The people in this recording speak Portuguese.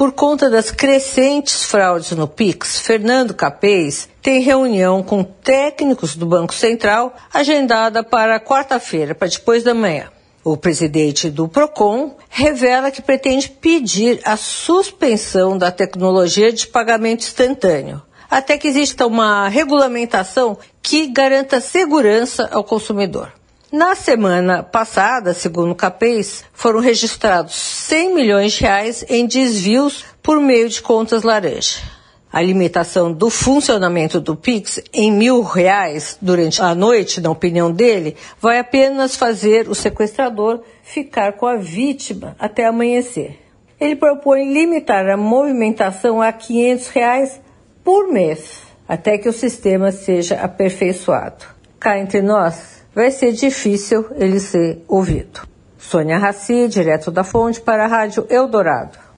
por conta das crescentes fraudes no Pix, Fernando Capês tem reunião com técnicos do Banco Central agendada para quarta-feira, para depois da manhã. O presidente do PROCON revela que pretende pedir a suspensão da tecnologia de pagamento instantâneo, até que exista uma regulamentação que garanta segurança ao consumidor. Na semana passada, segundo o Capês, foram registrados 100 milhões de reais em desvios por meio de contas laranja. A limitação do funcionamento do Pix em mil reais durante a noite, na opinião dele, vai apenas fazer o sequestrador ficar com a vítima até amanhecer. Ele propõe limitar a movimentação a 500 reais por mês, até que o sistema seja aperfeiçoado. Cá entre nós, vai ser difícil ele ser ouvido. Sônia Raci, direto da fonte para a Rádio Eldorado.